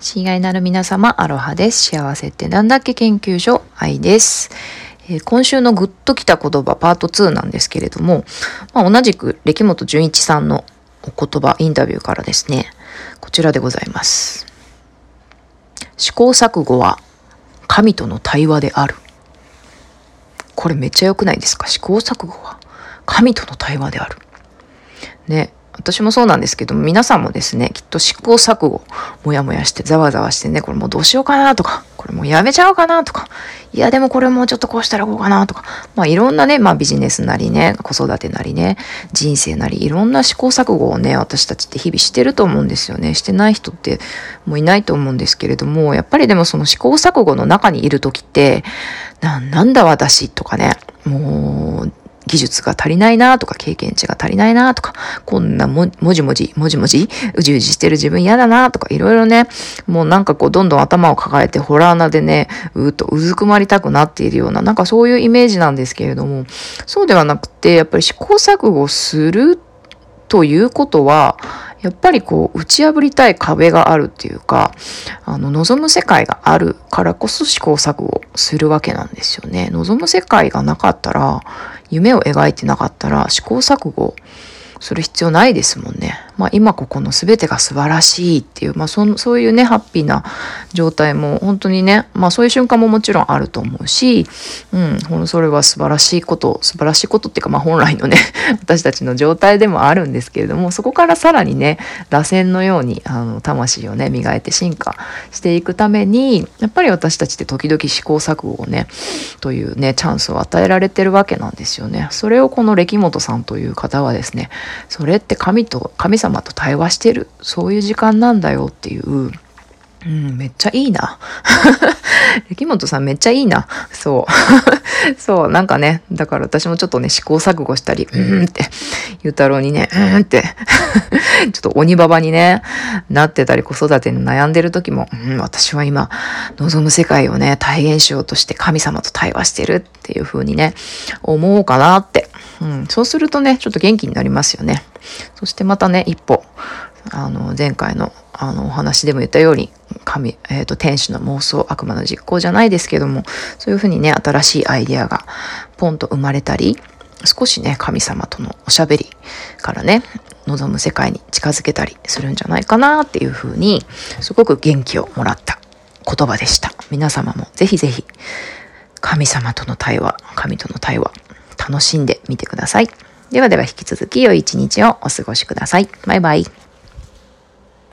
親愛なる皆様、アロハです。幸せってなんだっけ研究所、愛です。えー、今週のグッときた言葉パート2なんですけれども、まあ、同じく歴本純一さんのお言葉、インタビューからですね、こちらでございます。試行錯誤は神との対話である。これめっちゃ良くないですか？試行錯誤は神との対話である。ね。私もそうなんですけど皆さんもですね、きっと試行錯誤、もやもやしてざわざわしてね、これもうどうしようかなとか、これもうやめちゃおうかなとか、いやでもこれもうちょっとこうしたらこうかなとか、まあいろんなね、まあビジネスなりね、子育てなりね、人生なりいろんな試行錯誤をね、私たちって日々してると思うんですよね。してない人ってもういないと思うんですけれども、やっぱりでもその試行錯誤の中にいる時って、な、なんだ私とかね、もう、技術が足りないなとか、経験値が足りないなとか、こんなも、もじもじ、もじもじ、うじうじしてる自分嫌だなとか、いろいろね、もうなんかこう、どんどん頭を抱えて、ホラー穴でね、うーっとうずくまりたくなっているような、なんかそういうイメージなんですけれども、そうではなくて、やっぱり試行錯誤するということは、やっぱりこう打ち破りたい壁があるっていうかあの望む世界があるからこそ試行錯誤するわけなんですよね。望む世界がなかったら夢を描いてなかったら試行錯誤する必要ないですもんね。まあ、今ここの全てが素晴らしいっていう、まあそ、そういうね、ハッピーな状態も本当にね、まあそういう瞬間ももちろんあると思うし、うん、それは素晴らしいこと、素晴らしいことっていうか、まあ本来のね、私たちの状態でもあるんですけれども、そこからさらにね、螺旋のように、あの、魂をね、磨いて進化していくために、やっぱり私たちって時々試行錯誤をね、というね、チャンスを与えられてるわけなんですよね。それをこの歴本さんという方はですね、それって神と、神様と対話してる。そういう時間なんだよっていう、うん、めっちゃいいな。歴本さんめっちゃいいな。そう。そう、なんかね、だから私もちょっとね、試行錯誤したり、うんって、ゆうたろうにね、うんって ちょっと鬼ババにね、なってたり、子育てに悩んでる時も、うん、私は今、望む世界をね、体現しようとして神様と対話してるっていう風にね、思うかなって。うん、そうするとね、ちょっと元気になりますよね。そしてまたね、一歩、あの、前回のあのお話でも言ったように神、えーと、天使の妄想悪魔の実行じゃないですけどもそういうふうにね新しいアイデアがポンと生まれたり少しね神様とのおしゃべりからね望む世界に近づけたりするんじゃないかなっていうふうにすごく元気をもらった言葉でした。皆様もぜひぜひ神様との対話神との対話楽しんでみてください。ではでは引き続き良い一日をお過ごしください。バイバイ。